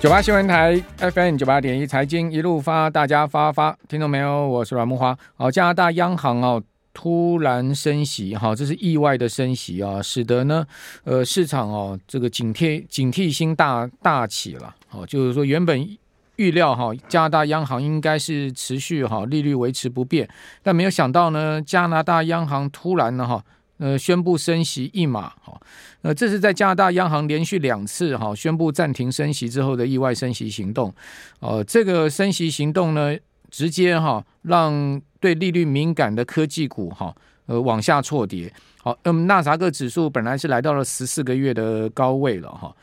九八新闻台 FM 九八点一财经一路发，大家发发，听到没有？我是阮木花。好，加拿大央行哦突然升息，哈，这是意外的升息啊，使得呢，呃，市场哦这个警惕警惕心大大起了。好，就是说原本预料哈加拿大央行应该是持续哈利率维持不变，但没有想到呢，加拿大央行突然呢哈。呃，宣布升息一码，哈，呃，这是在加拿大央行连续两次哈宣布暂停升息之后的意外升息行动，呃，这个升息行动呢，直接哈让对利率敏感的科技股哈呃往下错跌，好，那么纳斯达克指数本来是来到了十四个月的高位了哈，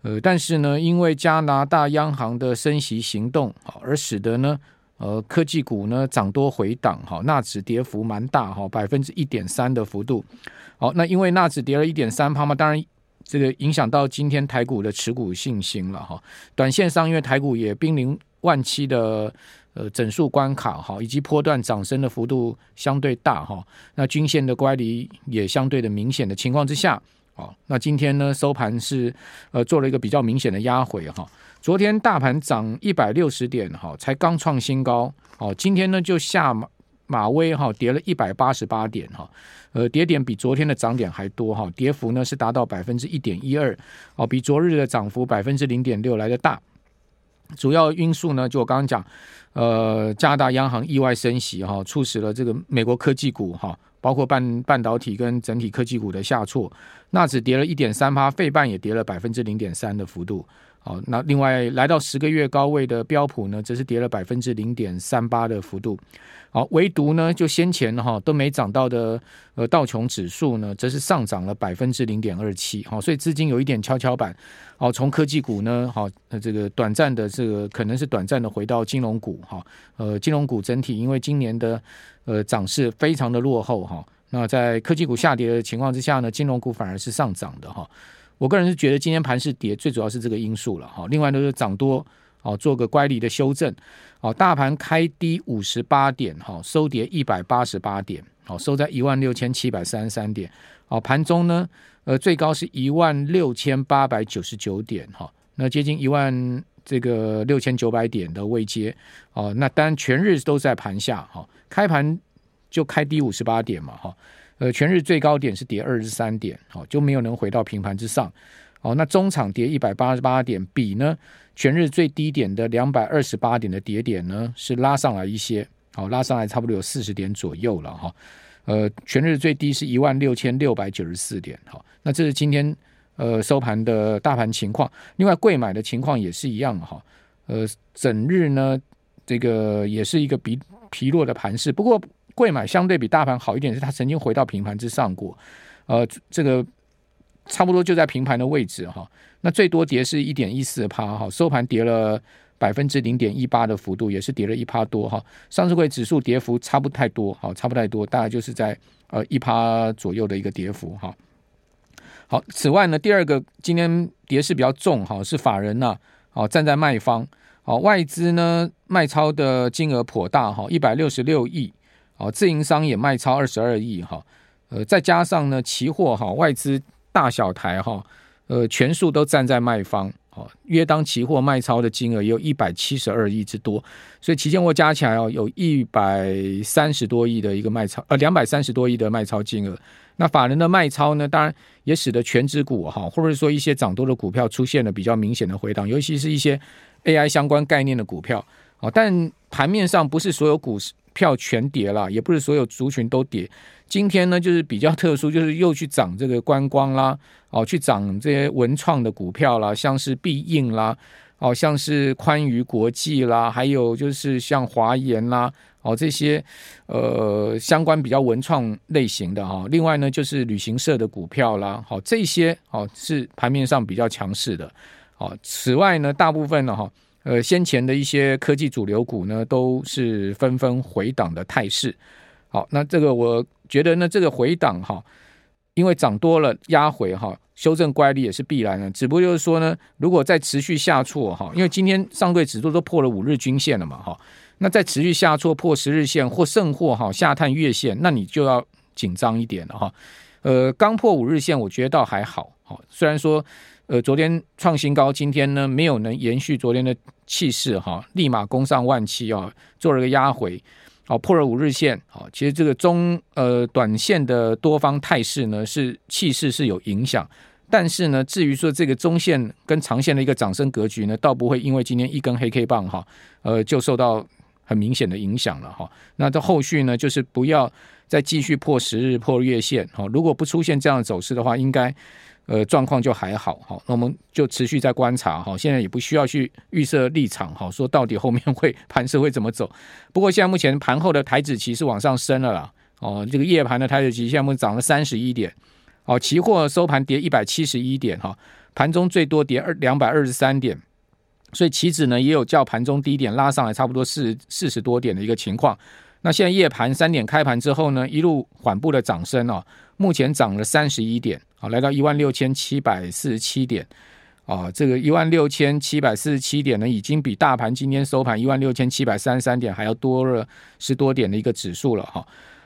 呃，但是呢，因为加拿大央行的升息行动，好，而使得呢。呃，科技股呢涨多回档，哈，纳指跌幅蛮大，哈，百分之一点三的幅度。好，那因为纳指跌了一点三趴嘛，当然这个影响到今天台股的持股信心了，哈。短线上，因为台股也濒临万七的呃整数关卡，哈，以及波段涨升的幅度相对大，哈。那均线的乖离也相对的明显的情况之下，好，那今天呢收盘是呃做了一个比较明显的压回，哈。昨天大盘涨一百六十点，哈，才刚创新高，哦，今天呢就下马马威，哈，跌了一百八十八点，哈，呃，跌点比昨天的涨点还多，哈，跌幅呢是达到百分之一点一二，哦，比昨日的涨幅百分之零点六来的大。主要因素呢，就我刚刚讲，呃，加拿大央行意外升息，哈，促使了这个美国科技股，哈，包括半半导体跟整体科技股的下挫，纳指跌了一点三趴，费半也跌了百分之零点三的幅度。好，那另外来到十个月高位的标普呢，则是跌了百分之零点三八的幅度。好，唯独呢，就先前哈都没涨到的呃道琼指数呢，则是上涨了百分之零点二七。好，所以资金有一点跷跷板。好，从科技股呢，好，这个短暂的这个可能是短暂的回到金融股哈。呃，金融股整体因为今年的呃涨势非常的落后哈。那在科技股下跌的情况之下呢，金融股反而是上涨的哈。我个人是觉得今天盘势跌，最主要是这个因素了哈。另外都是涨多，哦，做个乖离的修正。哦，大盘开低五十八点，哈，收跌一百八十八点，好，收在一万六千七百三十三点。好，盘中呢，呃，最高是一万六千八百九十九点，哈，那接近一万这个六千九百点的位阶。哦，那当然全日都在盘下，哈，开盘就开低五十八点嘛，哈。呃，全日最高点是跌二十三点，好，就没有能回到平盘之上，哦，那中场跌一百八十八点，比呢全日最低点的两百二十八点的跌点呢是拉上来一些，好，拉上来差不多有四十点左右了哈，呃，全日最低是一万六千六百九十四点，好，那这是今天呃收盘的大盘情况，另外贵买的情况也是一样哈，呃，整日呢这个也是一个比疲弱的盘势，不过。柜买相对比大盘好一点，是它曾经回到平盘之上过，呃，这个差不多就在平盘的位置哈。那最多跌是一点一四趴哈，收盘跌了百分之零点一八的幅度，也是跌了一趴多哈。上市会指数跌幅差不太多，好，差不太多，大概就是在呃一趴左右的一个跌幅哈。好，此外呢，第二个今天跌势比较重哈，是法人呐，好站在卖方，好外资呢卖超的金额颇大哈，一百六十六亿。哦，自营商也卖超二十二亿哈，呃，再加上呢，期货哈，外资大小台哈，呃，全数都站在卖方，哦，约当期货卖超的金额也有一百七十二亿之多，所以期现货加起来哦，有一百三十多亿的一个卖超，呃，两百三十多亿的卖超金额。那法人的卖超呢，当然也使得全指股哈，或者说一些涨多的股票出现了比较明显的回档，尤其是一些 AI 相关概念的股票，啊，但盘面上不是所有股市。票全跌了，也不是所有族群都跌。今天呢，就是比较特殊，就是又去涨这个观光啦，哦，去涨这些文创的股票啦，像是必应啦，哦，像是宽娱国际啦，还有就是像华研啦，哦，这些呃相关比较文创类型的哈。另外呢，就是旅行社的股票啦，好，这些哦是盘面上比较强势的。好，此外呢，大部分呢哈。呃，先前的一些科技主流股呢，都是纷纷回档的态势。好，那这个我觉得呢，这个回档哈，因为涨多了压回哈，修正乖离也是必然的。只不过就是说呢，如果再持续下挫哈，因为今天上柜指数都破了五日均线了嘛哈，那再持续下挫破十日线或甚或哈下探月线，那你就要紧张一点了哈。呃，刚破五日线，我觉得倒还好。好，虽然说。呃，昨天创新高，今天呢没有能延续昨天的气势哈，立马攻上万七啊，做了个压回，好破了五日线，好，其实这个中呃短线的多方态势呢是气势是有影响，但是呢，至于说这个中线跟长线的一个涨升格局呢，倒不会因为今天一根黑 K 棒哈，呃，就受到很明显的影响了哈。那这后续呢，就是不要再继续破十日破月线哈，如果不出现这样的走势的话，应该。呃，状况就还好哈，那我们就持续在观察哈，现在也不需要去预设立场哈，说到底后面会盘势会怎么走。不过现在目前盘后的台指期是往上升了啦，哦，这个夜盘的台指期现在目前涨了三十一点，哦，期货收盘跌一百七十一点哈，盘中最多跌二两百二十三点，所以期指呢也有较盘中低点拉上来差不多四四十多点的一个情况。那现在夜盘三点开盘之后呢，一路缓步的涨升哦，目前涨了三十一点。啊，来到一万六千七百四十七点，啊，这个一万六千七百四十七点呢，已经比大盘今天收盘一万六千七百三十三点还要多了十多点的一个指数了哈。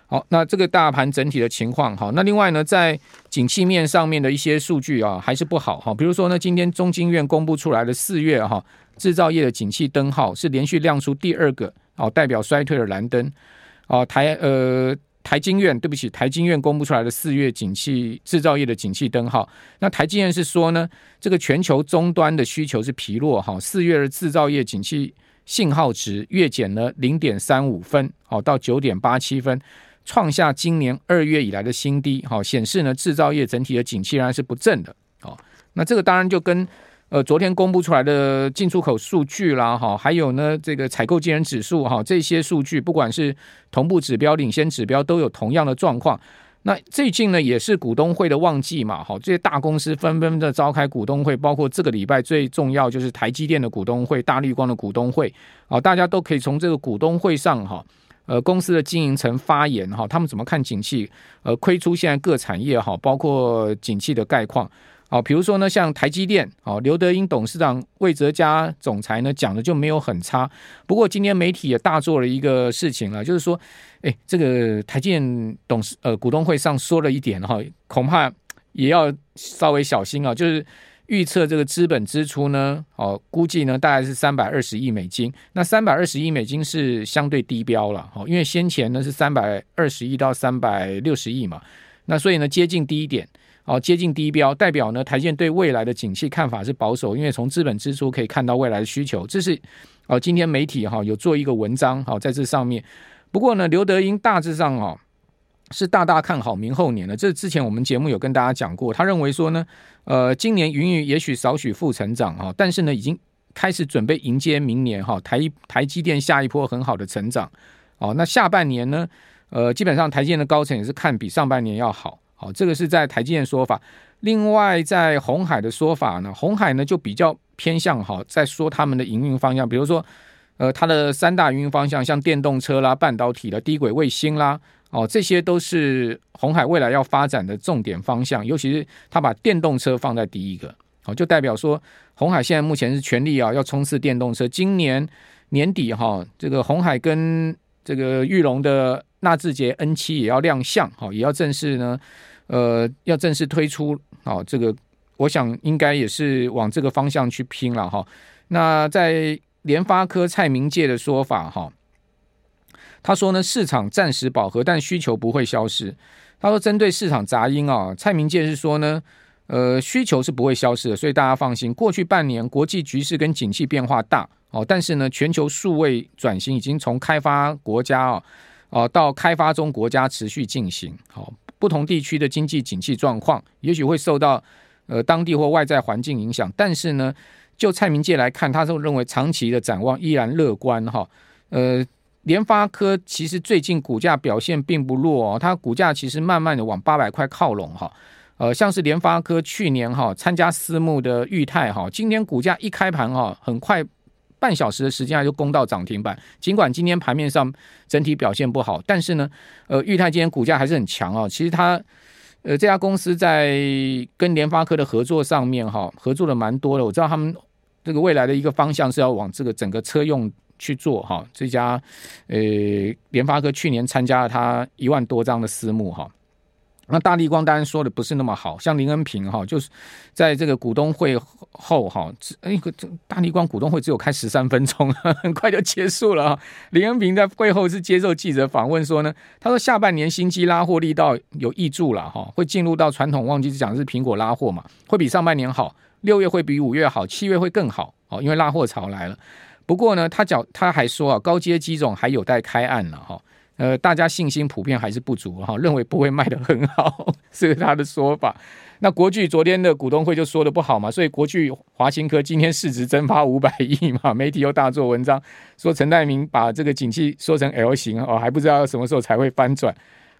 好，那这个大盘整体的情况哈，那另外呢，在景气面上面的一些数据啊，还是不好哈。比如说呢，今天中经院公布出来的四月哈制造业的景气灯号是连续亮出第二个哦代表衰退的蓝灯，哦台呃。台经院，对不起，台经院公布出来的四月景气制造业的景气灯号，那台经院是说呢，这个全球终端的需求是疲弱哈，四月的制造业景气信号值月减了零点三五分，好到九点八七分，创下今年二月以来的新低，好显示呢制造业整体的景气仍然是不振的，好，那这个当然就跟。呃，昨天公布出来的进出口数据啦，哈，还有呢，这个采购经理指数哈，这些数据不管是同步指标、领先指标，都有同样的状况。那最近呢，也是股东会的旺季嘛，哈，这些大公司纷纷的召开股东会，包括这个礼拜最重要就是台积电的股东会、大绿光的股东会，啊，大家都可以从这个股东会上哈，呃，公司的经营层发言哈，他们怎么看景气，呃，推出现在各产业哈，包括景气的概况。好，比如说呢，像台积电，哦，刘德英董事长、魏哲家总裁呢讲的就没有很差。不过今天媒体也大做了一个事情了，就是说，哎，这个台积电董事呃股东会上说了一点哈，恐怕也要稍微小心啊。就是预测这个资本支出呢，哦，估计呢大概是三百二十亿美金。那三百二十亿美金是相对低标了，哦，因为先前呢是三百二十亿到三百六十亿嘛，那所以呢接近低一点。哦，接近低标，代表呢，台积电对未来的景气看法是保守，因为从资本支出可以看到未来的需求，这是哦，今天媒体哈有做一个文章，好在这上面。不过呢，刘德英大致上哦是大大看好明后年的，这之前我们节目有跟大家讲过，他认为说呢，呃，今年云云也许少许负成长哈，但是呢，已经开始准备迎接明年哈台台积电下一波很好的成长。哦，那下半年呢，呃，基本上台积电的高层也是看比上半年要好。好，这个是在台积电说法。另外，在红海的说法呢，红海呢就比较偏向哈，在说他们的营运方向，比如说，呃，它的三大营运方向，像电动车啦、半导体的低轨卫星啦，哦，这些都是红海未来要发展的重点方向。尤其是他把电动车放在第一个，哦，就代表说红海现在目前是全力啊，要冲刺电动车。今年年底哈，这个红海跟这个裕隆的纳智捷 N 七也要亮相，哈，也要正式呢。呃，要正式推出，好，这个我想应该也是往这个方向去拼了哈。那在联发科蔡明介的说法哈，他说呢，市场暂时饱和，但需求不会消失。他说，针对市场杂音啊，蔡明介是说呢，呃，需求是不会消失的，所以大家放心。过去半年国际局势跟景气变化大哦，但是呢，全球数位转型已经从开发国家啊，哦到开发中国家持续进行，好。不同地区的经济景气状况，也许会受到呃当地或外在环境影响，但是呢，就蔡明介来看，他是认为长期的展望依然乐观哈。呃，联发科其实最近股价表现并不弱哦，它股价其实慢慢的往八百块靠拢哈。呃，像是联发科去年哈参加私募的裕泰哈，今天股价一开盘哈，很快。半小时的时间还就攻到涨停板，尽管今天盘面上整体表现不好，但是呢，呃，裕泰今天股价还是很强啊。其实它，呃，这家公司在跟联发科的合作上面哈，合作的蛮多的。我知道他们这个未来的一个方向是要往这个整个车用去做哈。这家呃联发科去年参加了它一万多张的私募哈，那大立光当然说的不是那么好，像林恩平哈，就是在这个股东会后哈，哎，这大立光股东会只有开十三分钟，很快就结束了。林恩平在会后是接受记者访问说呢，他说下半年新机拉货力道有挹注了哈，会进入到传统旺季，讲是苹果拉货嘛，会比上半年好，六月会比五月好，七月会更好哦，因为拉货潮来了。不过呢，他讲他还说啊，高阶机种还有待开案了哈。呃，大家信心普遍还是不足哈，认为不会卖得很好，是他的说法。那国巨昨天的股东会就说的不好嘛，所以国巨华新科今天市值蒸发五百亿嘛，媒体又大做文章说陈代明把这个景气说成 L 型哦，还不知道什么时候才会翻转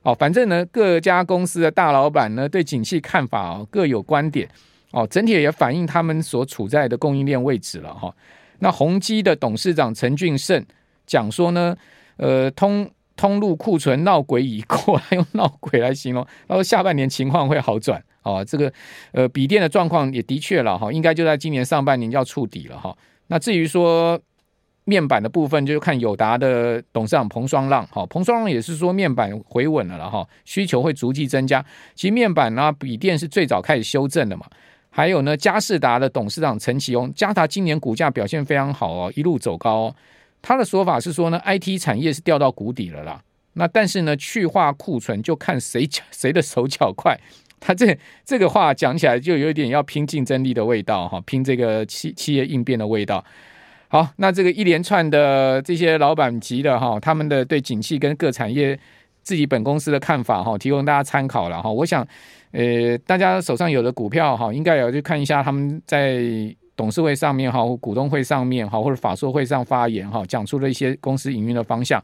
哦。反正呢，各家公司的大老板呢对景气看法哦各有观点哦，整体也反映他们所处在的供应链位置了哈。那宏基的董事长陈俊盛讲说呢，呃通。通路库存闹鬼已过，还用闹鬼来形容。他说下半年情况会好转哦，这个呃笔电的状况也的确了哈，应该就在今年上半年就要触底了哈。那至于说面板的部分，就看友达的董事长彭双浪哈，彭双浪也是说面板回稳了了哈，需求会逐季增加。其实面板呢，笔电是最早开始修正的嘛。还有呢，佳士达的董事长陈其翁，佳达今年股价表现非常好哦，一路走高。他的说法是说呢，IT 产业是掉到谷底了啦。那但是呢，去化库存就看谁 谁的手脚快。他这这个话讲起来就有点要拼竞争力的味道哈，拼这个企企业应变的味道。好，那这个一连串的这些老板级的哈，他们的对景气跟各产业自己本公司的看法哈，提供大家参考了哈。我想，呃，大家手上有的股票哈，应该也要去看一下他们在。董事会上面哈，股东会上面哈，或者法说会上发言哈，讲出了一些公司营运的方向。